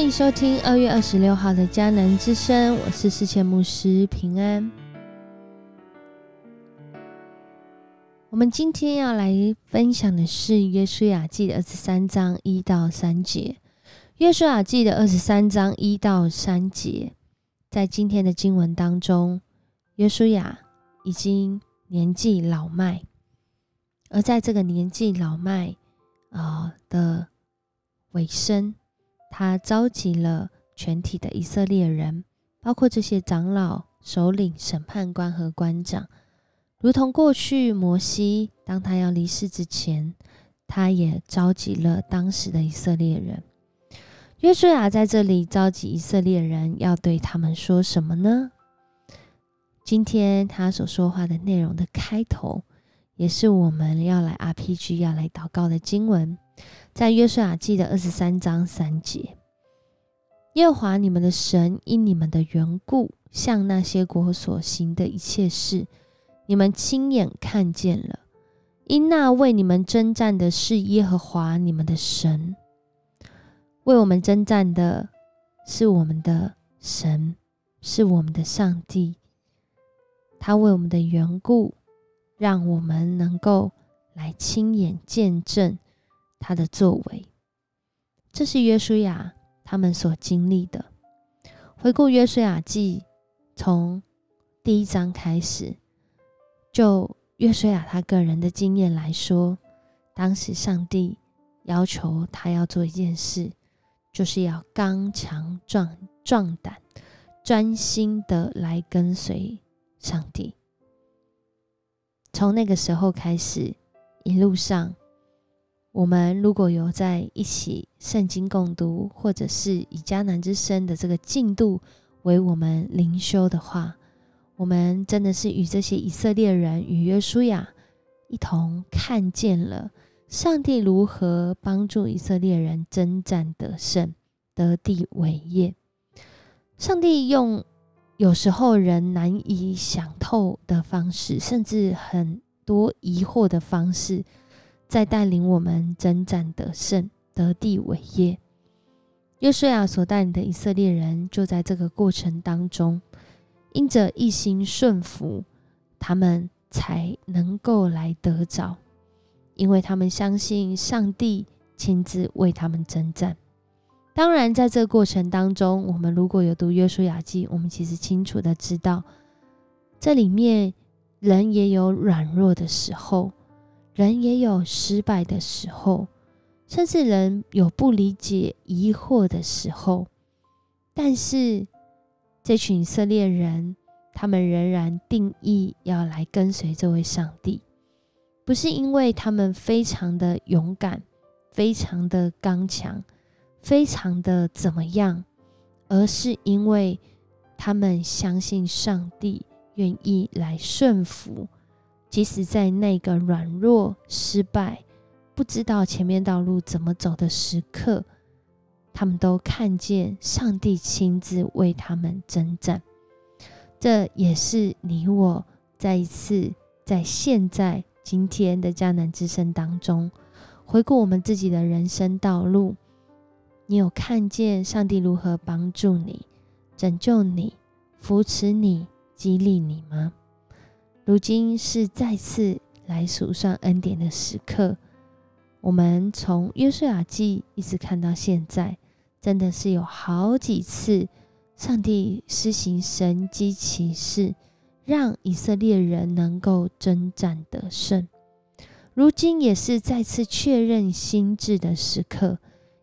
欢迎收听二月二十六号的迦南之声，我是世界牧师平安。我们今天要来分享的是约书亚记的二十三章一到三节。约书亚记的二十三章一到三节，在今天的经文当中，约书亚已经年纪老迈，而在这个年纪老迈啊的尾声。他召集了全体的以色列人，包括这些长老、首领、审判官和官长，如同过去摩西当他要离世之前，他也召集了当时的以色列人。约书亚在这里召集以色列人，要对他们说什么呢？今天他所说话的内容的开头，也是我们要来 RPG 要来祷告的经文。在约书亚记的二十三章三节，耶和华你们的神因你们的缘故，向那些国所行的一切事，你们亲眼看见了。因那为你们征战的是耶和华你们的神，为我们征战的是我们的神，是我们的上帝。他为我们的缘故，让我们能够来亲眼见证。他的作为，这是约书亚他们所经历的。回顾约书亚记，从第一章开始，就约书亚他个人的经验来说，当时上帝要求他要做一件事，就是要刚强壮壮胆，专心的来跟随上帝。从那个时候开始，一路上。我们如果有在一起圣经共读，或者是以迦南之声的这个进度为我们灵修的话，我们真的是与这些以色列人与约书亚一同看见了上帝如何帮助以色列人征战得胜、得地为业。上帝用有时候人难以想透的方式，甚至很多疑惑的方式。在带领我们征战得胜、得地为业。约书亚所带领的以色列人，就在这个过程当中，因着一心顺服，他们才能够来得着，因为他们相信上帝亲自为他们征战。当然，在这个过程当中，我们如果有读约书亚记，我们其实清楚的知道，这里面人也有软弱的时候。人也有失败的时候，甚至人有不理解、疑惑的时候。但是，这群以色列人，他们仍然定义要来跟随这位上帝，不是因为他们非常的勇敢、非常的刚强、非常的怎么样，而是因为他们相信上帝愿意来顺服。即使在那个软弱、失败、不知道前面道路怎么走的时刻，他们都看见上帝亲自为他们征战。这也是你我再一次在现在今天的迦南之声当中，回顾我们自己的人生道路，你有看见上帝如何帮助你、拯救你、扶持你、激励你吗？如今是再次来数算恩典的时刻。我们从约书亚记一直看到现在，真的是有好几次上帝施行神机骑士，让以色列人能够征战得胜。如今也是再次确认心智的时刻。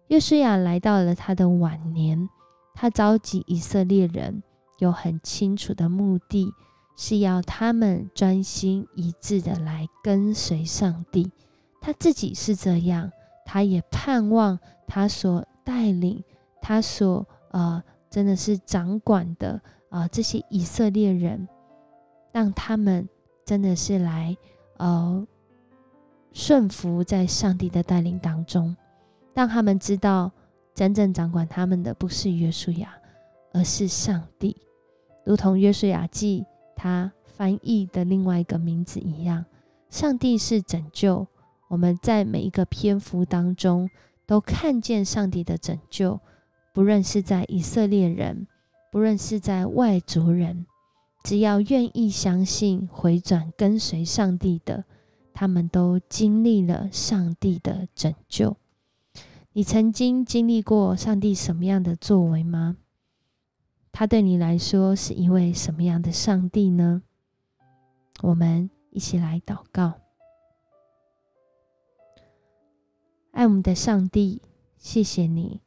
约书亚来到了他的晚年，他召集以色列人，有很清楚的目的。是要他们专心一致的来跟随上帝，他自己是这样，他也盼望他所带领、他所呃，真的是掌管的啊这些以色列人，让他们真的是来呃顺服在上帝的带领当中，让他们知道真正掌管他们的不是约书亚，而是上帝，如同约书亚记。他翻译的另外一个名字一样，上帝是拯救。我们在每一个篇幅当中都看见上帝的拯救，不论是在以色列人，不论是在外族人，只要愿意相信、回转、跟随上帝的，他们都经历了上帝的拯救。你曾经经历过上帝什么样的作为吗？他对你来说是一位什么样的上帝呢？我们一起来祷告。爱我们的上帝，谢谢你，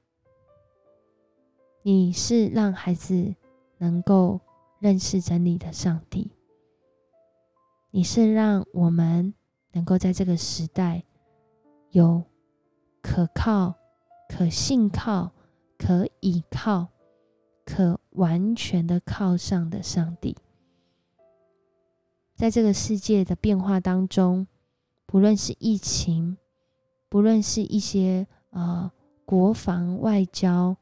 你是让孩子能够认识真理的上帝，你是让我们能够在这个时代有可靠。可信靠、可倚靠、可完全的靠上的上帝，在这个世界的变化当中，不论是疫情，不论是一些呃国防外交，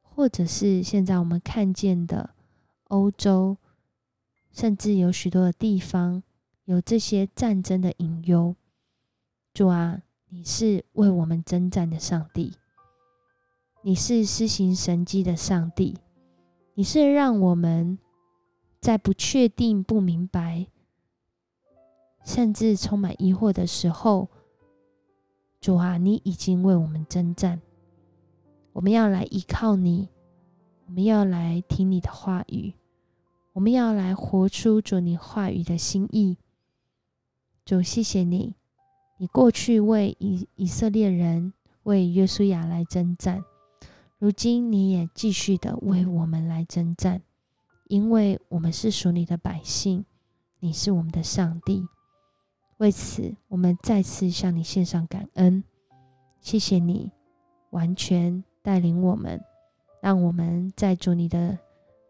或者是现在我们看见的欧洲，甚至有许多的地方有这些战争的隐忧，主啊，你是为我们征战的上帝。你是施行神迹的上帝，你是让我们在不确定、不明白，甚至充满疑惑的时候，主啊，你已经为我们征战。我们要来依靠你，我们要来听你的话语，我们要来活出主你话语的心意。主，谢谢你，你过去为以以色列人、为约书亚来征战。如今你也继续的为我们来征战，因为我们是属你的百姓，你是我们的上帝。为此，我们再次向你献上感恩，谢谢你完全带领我们，让我们在主你的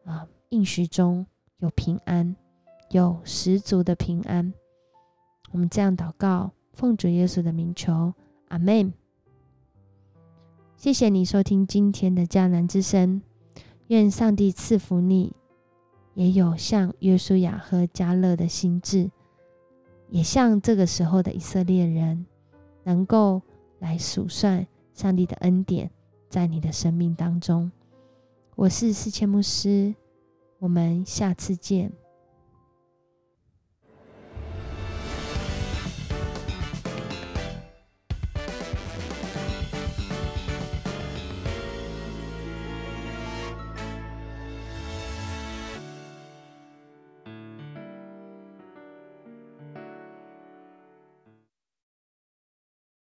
啊应许中有平安，有十足的平安。我们这样祷告，奉主耶稣的名求，阿门。谢谢你收听今天的迦南之声，愿上帝赐福你，也有像约书亚和迦勒的心智，也像这个时候的以色列人，能够来数算上帝的恩典在你的生命当中。我是四千牧师，我们下次见。